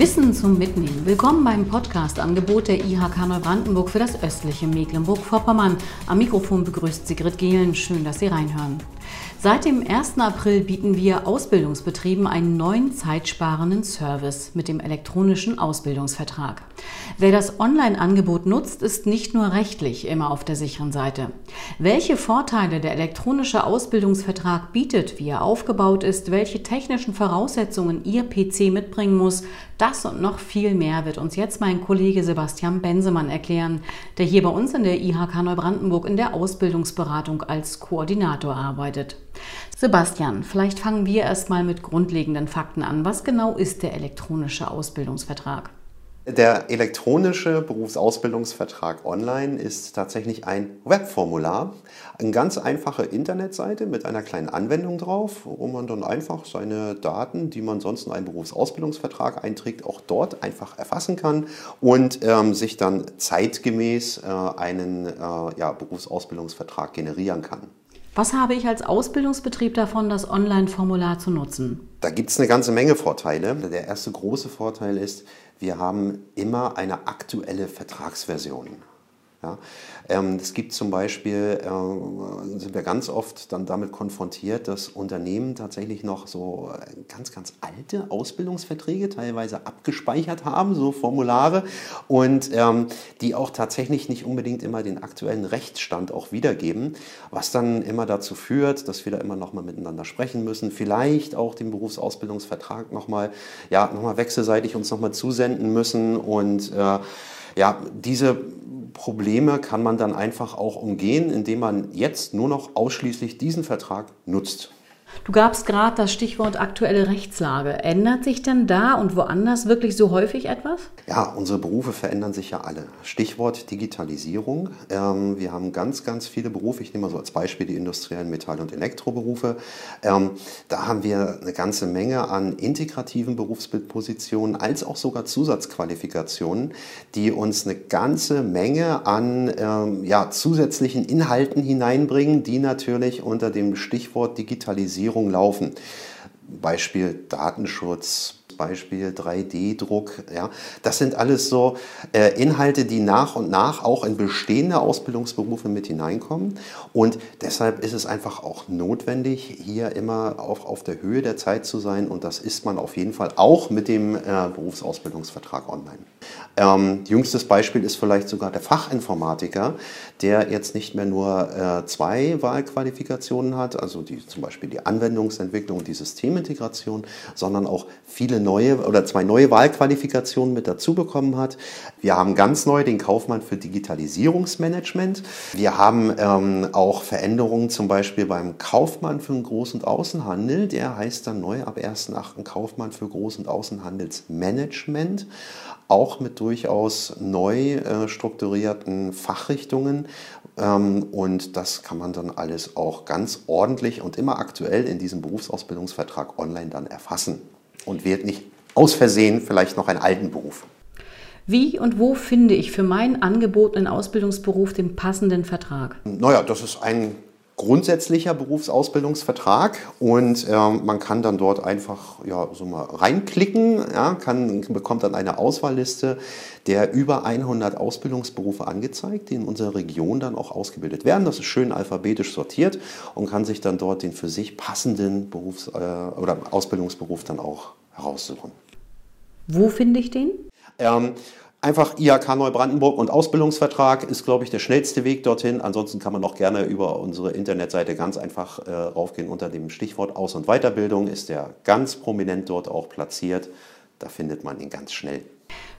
Wissen zum Mitnehmen. Willkommen beim Podcast-Angebot der IHK Neubrandenburg für das östliche Mecklenburg-Vorpommern. Am Mikrofon begrüßt Sigrid Gehlen. Schön, dass Sie reinhören. Seit dem 1. April bieten wir Ausbildungsbetrieben einen neuen zeitsparenden Service mit dem elektronischen Ausbildungsvertrag. Wer das Online-Angebot nutzt, ist nicht nur rechtlich immer auf der sicheren Seite. Welche Vorteile der elektronische Ausbildungsvertrag bietet, wie er aufgebaut ist, welche technischen Voraussetzungen Ihr PC mitbringen muss, das und noch viel mehr wird uns jetzt mein Kollege Sebastian Bensemann erklären, der hier bei uns in der IHK Neubrandenburg in der Ausbildungsberatung als Koordinator arbeitet. Sebastian, vielleicht fangen wir erstmal mit grundlegenden Fakten an. Was genau ist der elektronische Ausbildungsvertrag? Der elektronische Berufsausbildungsvertrag online ist tatsächlich ein Webformular, eine ganz einfache Internetseite mit einer kleinen Anwendung drauf, wo man dann einfach seine Daten, die man sonst in einen Berufsausbildungsvertrag einträgt, auch dort einfach erfassen kann und ähm, sich dann zeitgemäß äh, einen äh, ja, Berufsausbildungsvertrag generieren kann. Was habe ich als Ausbildungsbetrieb davon, das Online-Formular zu nutzen? Da gibt es eine ganze Menge Vorteile. Der erste große Vorteil ist, wir haben immer eine aktuelle Vertragsversion. Ja, ähm, es gibt zum Beispiel, äh, sind wir ganz oft dann damit konfrontiert, dass Unternehmen tatsächlich noch so äh, ganz, ganz alte Ausbildungsverträge teilweise abgespeichert haben, so Formulare, und ähm, die auch tatsächlich nicht unbedingt immer den aktuellen Rechtsstand auch wiedergeben, was dann immer dazu führt, dass wir da immer nochmal miteinander sprechen müssen, vielleicht auch den Berufsausbildungsvertrag nochmal, ja, nochmal wechselseitig uns nochmal zusenden müssen und äh, ja, diese Probleme kann man dann einfach auch umgehen, indem man jetzt nur noch ausschließlich diesen Vertrag nutzt. Du gabst gerade das Stichwort aktuelle Rechtslage. Ändert sich denn da und woanders wirklich so häufig etwas? Ja, unsere Berufe verändern sich ja alle. Stichwort Digitalisierung. Ähm, wir haben ganz, ganz viele Berufe. Ich nehme mal so als Beispiel die industriellen Metall- und Elektroberufe. Ähm, da haben wir eine ganze Menge an integrativen Berufsbildpositionen als auch sogar Zusatzqualifikationen, die uns eine ganze Menge an ähm, ja, zusätzlichen Inhalten hineinbringen, die natürlich unter dem Stichwort Digitalisierung Digitalisierung laufen. Beispiel Datenschutz, Beispiel 3D-Druck. Ja, das sind alles so äh, Inhalte, die nach und nach auch in bestehende Ausbildungsberufe mit hineinkommen. Und deshalb ist es einfach auch notwendig, hier immer auf, auf der Höhe der Zeit zu sein. Und das ist man auf jeden Fall auch mit dem äh, Berufsausbildungsvertrag online. Ähm, jüngstes Beispiel ist vielleicht sogar der Fachinformatiker, der jetzt nicht mehr nur äh, zwei Wahlqualifikationen hat, also die, zum Beispiel die Anwendungsentwicklung und die Systemintegration, sondern auch viele neue oder zwei neue Wahlqualifikationen mit dazu bekommen hat. Wir haben ganz neu den Kaufmann für Digitalisierungsmanagement. Wir haben ähm, auch Veränderungen zum Beispiel beim Kaufmann für den Groß- und Außenhandel. Der heißt dann neu ab 1.8. Kaufmann für Groß- und Außenhandelsmanagement auch mit durchaus neu äh, strukturierten Fachrichtungen. Ähm, und das kann man dann alles auch ganz ordentlich und immer aktuell in diesem Berufsausbildungsvertrag online dann erfassen und wählt nicht aus Versehen vielleicht noch einen alten Beruf. Wie und wo finde ich für meinen angebotenen Ausbildungsberuf den passenden Vertrag? Naja, das ist ein grundsätzlicher Berufsausbildungsvertrag und äh, man kann dann dort einfach ja, so mal reinklicken, ja, kann, bekommt dann eine Auswahlliste der über 100 Ausbildungsberufe angezeigt, die in unserer Region dann auch ausgebildet werden. Das ist schön alphabetisch sortiert und kann sich dann dort den für sich passenden Berufs- äh, oder Ausbildungsberuf dann auch heraussuchen. Wo finde ich den? Ähm, Einfach IHK Neubrandenburg und Ausbildungsvertrag ist, glaube ich, der schnellste Weg dorthin. Ansonsten kann man auch gerne über unsere Internetseite ganz einfach äh, raufgehen. Unter dem Stichwort Aus- und Weiterbildung ist der ganz prominent dort auch platziert. Da findet man ihn ganz schnell.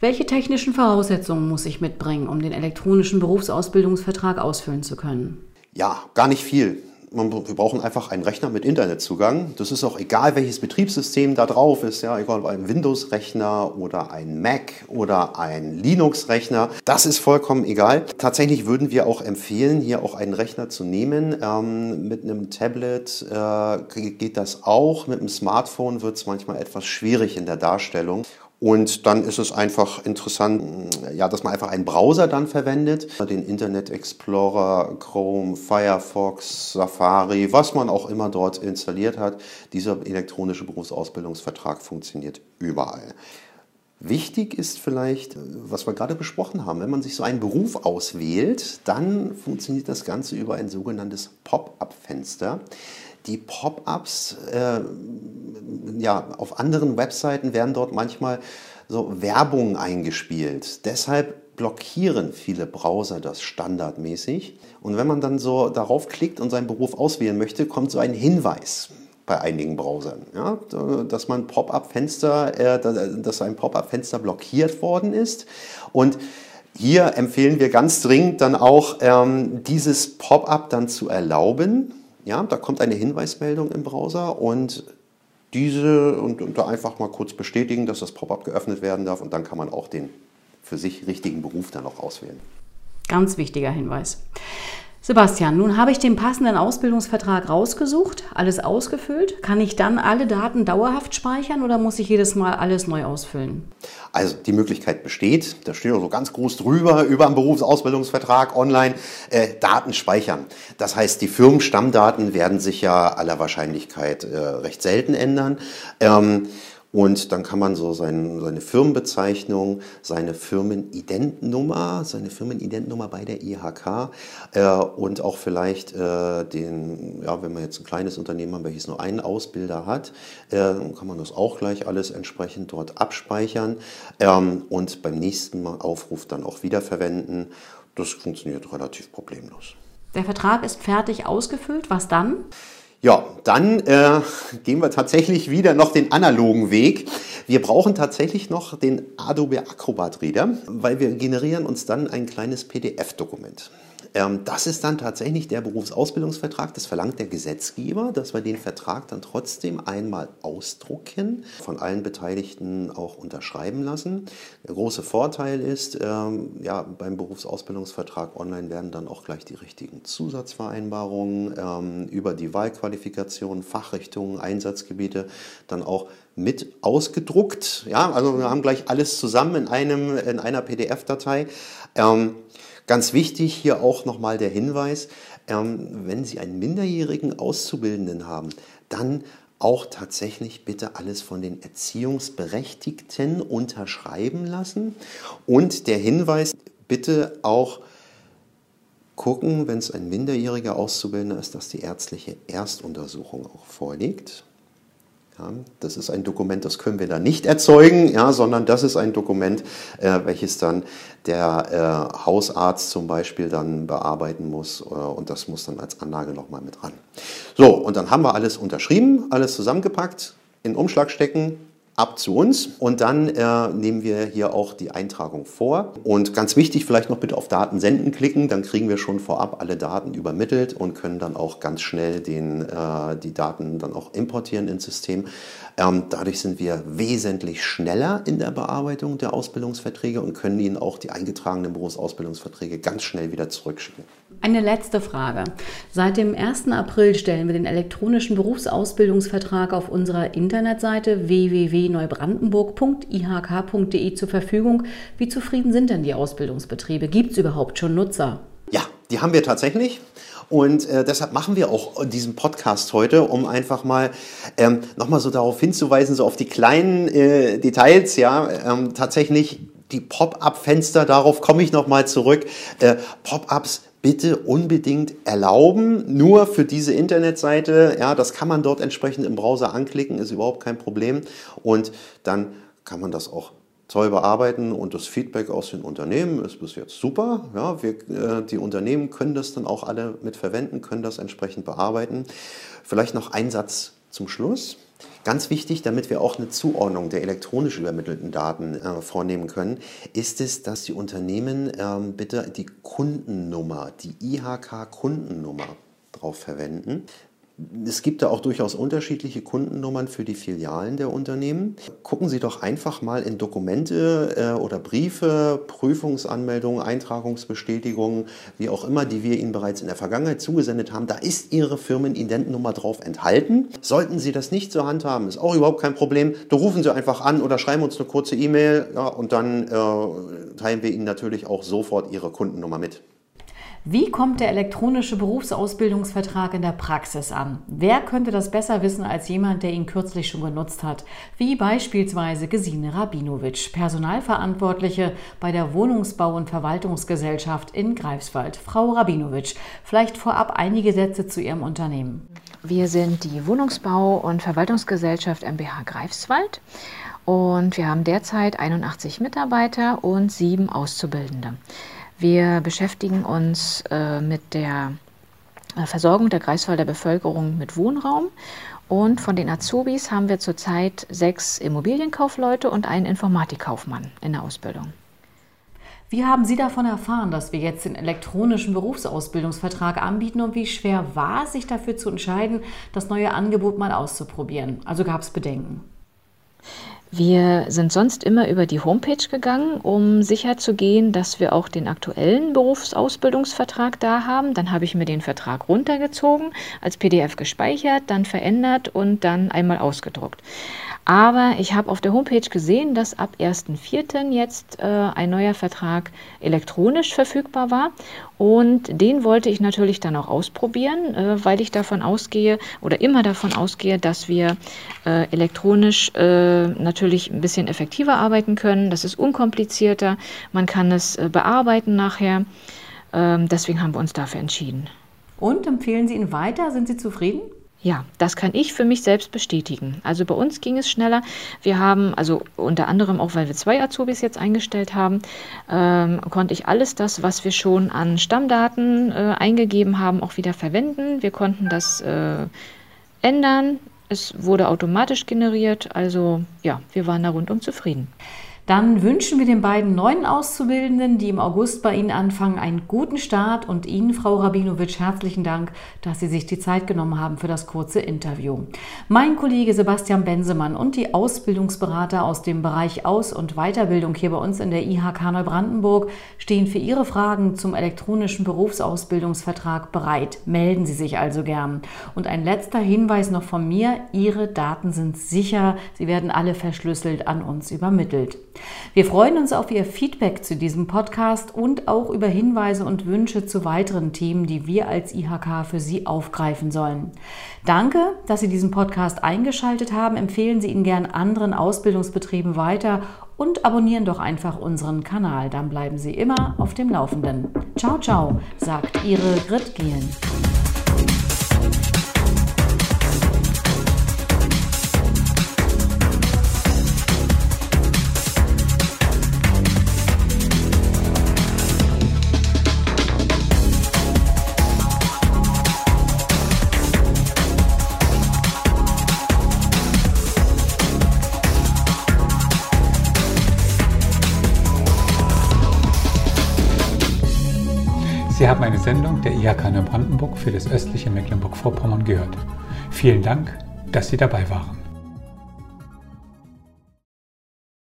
Welche technischen Voraussetzungen muss ich mitbringen, um den elektronischen Berufsausbildungsvertrag ausfüllen zu können? Ja, gar nicht viel man, wir brauchen einfach einen Rechner mit Internetzugang. Das ist auch egal, welches Betriebssystem da drauf ist, ja, egal ob ein Windows-Rechner oder ein Mac oder ein Linux-Rechner. Das ist vollkommen egal. Tatsächlich würden wir auch empfehlen, hier auch einen Rechner zu nehmen. Ähm, mit einem Tablet äh, geht das auch. Mit einem Smartphone wird es manchmal etwas schwierig in der Darstellung. Und dann ist es einfach interessant, ja, dass man einfach einen Browser dann verwendet, den Internet Explorer, Chrome, Firefox, Safari, was man auch immer dort installiert hat. Dieser elektronische Berufsausbildungsvertrag funktioniert überall. Wichtig ist vielleicht, was wir gerade besprochen haben, wenn man sich so einen Beruf auswählt, dann funktioniert das Ganze über ein sogenanntes Pop-up-Fenster. Die Pop-ups äh, ja, auf anderen Webseiten werden dort manchmal so Werbung eingespielt. Deshalb blockieren viele Browser das standardmäßig. Und wenn man dann so darauf klickt und seinen Beruf auswählen möchte, kommt so ein Hinweis bei einigen Browsern, ja, dass man Pop-up-Fenster, äh, dass ein Pop-up-Fenster blockiert worden ist und hier empfehlen wir ganz dringend dann auch ähm, dieses Pop-up dann zu erlauben. Ja, da kommt eine Hinweismeldung im Browser und diese und, und da einfach mal kurz bestätigen, dass das Pop-up geöffnet werden darf und dann kann man auch den für sich richtigen Beruf dann auch auswählen. Ganz wichtiger Hinweis. Sebastian, nun habe ich den passenden Ausbildungsvertrag rausgesucht, alles ausgefüllt. Kann ich dann alle Daten dauerhaft speichern oder muss ich jedes Mal alles neu ausfüllen? Also die Möglichkeit besteht, da steht so ganz groß drüber, über dem Berufsausbildungsvertrag online, äh, Daten speichern. Das heißt, die Firmenstammdaten werden sich ja aller Wahrscheinlichkeit äh, recht selten ändern. Ähm, und dann kann man so sein, seine Firmenbezeichnung, seine Firmenidentnummer, seine Firmenidentnummer bei der IHK äh, und auch vielleicht äh, den, ja, wenn man jetzt ein kleines Unternehmen hat, welches nur einen Ausbilder hat, äh, kann man das auch gleich alles entsprechend dort abspeichern ähm, und beim nächsten Mal Aufruf dann auch wiederverwenden. Das funktioniert relativ problemlos. Der Vertrag ist fertig ausgefüllt. Was dann? Ja, dann äh, gehen wir tatsächlich wieder noch den analogen Weg. Wir brauchen tatsächlich noch den Adobe Acrobat Reader, weil wir generieren uns dann ein kleines PDF-Dokument. Ähm, das ist dann tatsächlich der Berufsausbildungsvertrag. Das verlangt der Gesetzgeber, dass wir den Vertrag dann trotzdem einmal ausdrucken, von allen Beteiligten auch unterschreiben lassen. Der große Vorteil ist, ähm, ja, beim Berufsausbildungsvertrag online werden dann auch gleich die richtigen Zusatzvereinbarungen ähm, über die Wahlqualifikation, Fachrichtungen, Einsatzgebiete dann auch mit ausgedruckt. Ja, also wir haben gleich alles zusammen in, einem, in einer PDF-Datei. Ganz wichtig hier auch nochmal der Hinweis, ähm, wenn Sie einen minderjährigen Auszubildenden haben, dann auch tatsächlich bitte alles von den Erziehungsberechtigten unterschreiben lassen. Und der Hinweis, bitte auch gucken, wenn es ein minderjähriger Auszubildender ist, dass die ärztliche Erstuntersuchung auch vorliegt. Ja, das ist ein Dokument, das können wir da nicht erzeugen, ja, sondern das ist ein Dokument, äh, welches dann der äh, Hausarzt zum Beispiel dann bearbeiten muss äh, und das muss dann als Anlage nochmal mit ran. So, und dann haben wir alles unterschrieben, alles zusammengepackt, in Umschlag stecken, ab zu uns und dann äh, nehmen wir hier auch die Eintragung vor. Und ganz wichtig, vielleicht noch bitte auf Daten senden klicken, dann kriegen wir schon vorab alle Daten übermittelt und können dann auch ganz schnell den, äh, die Daten dann auch importieren ins System. Ähm, dadurch sind wir wesentlich schneller in der Bearbeitung der Ausbildungsverträge und können Ihnen auch die eingetragenen Berufsausbildungsverträge ganz schnell wieder zurückschicken. Eine letzte Frage. Seit dem 1. April stellen wir den elektronischen Berufsausbildungsvertrag auf unserer Internetseite www.neubrandenburg.ihk.de zur Verfügung. Wie zufrieden sind denn die Ausbildungsbetriebe? Gibt es überhaupt schon Nutzer? Ja, die haben wir tatsächlich. Und äh, deshalb machen wir auch diesen Podcast heute, um einfach mal ähm, nochmal so darauf hinzuweisen, so auf die kleinen äh, Details, ja, ähm, tatsächlich die Pop-up-Fenster, darauf komme ich nochmal zurück. Äh, Pop-ups bitte unbedingt erlauben, nur für diese Internetseite. Ja, das kann man dort entsprechend im Browser anklicken, ist überhaupt kein Problem. Und dann kann man das auch toll bearbeiten und das Feedback aus den Unternehmen ist bis jetzt super. Ja, wir, äh, die Unternehmen können das dann auch alle mit verwenden, können das entsprechend bearbeiten. Vielleicht noch ein Satz zum Schluss. Ganz wichtig, damit wir auch eine Zuordnung der elektronisch übermittelten Daten äh, vornehmen können, ist es, dass die Unternehmen ähm, bitte die Kundennummer, die IHK-Kundennummer drauf verwenden. Es gibt da auch durchaus unterschiedliche Kundennummern für die Filialen der Unternehmen. Gucken Sie doch einfach mal in Dokumente äh, oder Briefe, Prüfungsanmeldungen, Eintragungsbestätigungen, wie auch immer, die wir Ihnen bereits in der Vergangenheit zugesendet haben. Da ist Ihre Firmenidentennummer drauf enthalten. Sollten Sie das nicht zur Hand haben, ist auch überhaupt kein Problem. Da rufen Sie einfach an oder schreiben uns eine kurze E-Mail ja, und dann äh, teilen wir Ihnen natürlich auch sofort Ihre Kundennummer mit. Wie kommt der elektronische Berufsausbildungsvertrag in der Praxis an? Wer könnte das besser wissen als jemand, der ihn kürzlich schon genutzt hat? Wie beispielsweise Gesine Rabinowitsch, Personalverantwortliche bei der Wohnungsbau- und Verwaltungsgesellschaft in Greifswald. Frau Rabinowitsch, vielleicht vorab einige Sätze zu Ihrem Unternehmen. Wir sind die Wohnungsbau- und Verwaltungsgesellschaft MBH Greifswald und wir haben derzeit 81 Mitarbeiter und sieben Auszubildende. Wir beschäftigen uns äh, mit der äh, Versorgung der Greifswalder Bevölkerung mit Wohnraum. Und von den Azubis haben wir zurzeit sechs Immobilienkaufleute und einen Informatikkaufmann in der Ausbildung. Wie haben Sie davon erfahren, dass wir jetzt den elektronischen Berufsausbildungsvertrag anbieten und wie schwer war es, sich dafür zu entscheiden, das neue Angebot mal auszuprobieren? Also gab es Bedenken? Wir sind sonst immer über die Homepage gegangen, um sicherzugehen, dass wir auch den aktuellen Berufsausbildungsvertrag da haben. Dann habe ich mir den Vertrag runtergezogen, als PDF gespeichert, dann verändert und dann einmal ausgedruckt. Aber ich habe auf der Homepage gesehen, dass ab 1.4. jetzt äh, ein neuer Vertrag elektronisch verfügbar war. Und den wollte ich natürlich dann auch ausprobieren, äh, weil ich davon ausgehe oder immer davon ausgehe, dass wir äh, elektronisch äh, natürlich ein bisschen effektiver arbeiten können. Das ist unkomplizierter. Man kann es äh, bearbeiten nachher. Ähm, deswegen haben wir uns dafür entschieden. Und empfehlen Sie ihn weiter? Sind Sie zufrieden? Ja, das kann ich für mich selbst bestätigen. Also bei uns ging es schneller. Wir haben, also unter anderem auch, weil wir zwei Azubis jetzt eingestellt haben, ähm, konnte ich alles das, was wir schon an Stammdaten äh, eingegeben haben, auch wieder verwenden. Wir konnten das äh, ändern. Es wurde automatisch generiert. Also ja, wir waren da rundum zufrieden. Dann wünschen wir den beiden neuen Auszubildenden, die im August bei Ihnen anfangen, einen guten Start und Ihnen, Frau Rabinowitsch, herzlichen Dank, dass Sie sich die Zeit genommen haben für das kurze Interview. Mein Kollege Sebastian Bensemann und die Ausbildungsberater aus dem Bereich Aus- und Weiterbildung hier bei uns in der IHK Neubrandenburg stehen für Ihre Fragen zum elektronischen Berufsausbildungsvertrag bereit. Melden Sie sich also gern. Und ein letzter Hinweis noch von mir, Ihre Daten sind sicher, sie werden alle verschlüsselt an uns übermittelt. Wir freuen uns auf Ihr Feedback zu diesem Podcast und auch über Hinweise und Wünsche zu weiteren Themen, die wir als IHK für Sie aufgreifen sollen. Danke, dass Sie diesen Podcast eingeschaltet haben. Empfehlen Sie ihn gern anderen Ausbildungsbetrieben weiter und abonnieren doch einfach unseren Kanal. Dann bleiben Sie immer auf dem Laufenden. Ciao, ciao, sagt Ihre Grit Gehlen. Sendung der IHK Neubrandenburg für das östliche Mecklenburg-Vorpommern gehört. Vielen Dank, dass Sie dabei waren.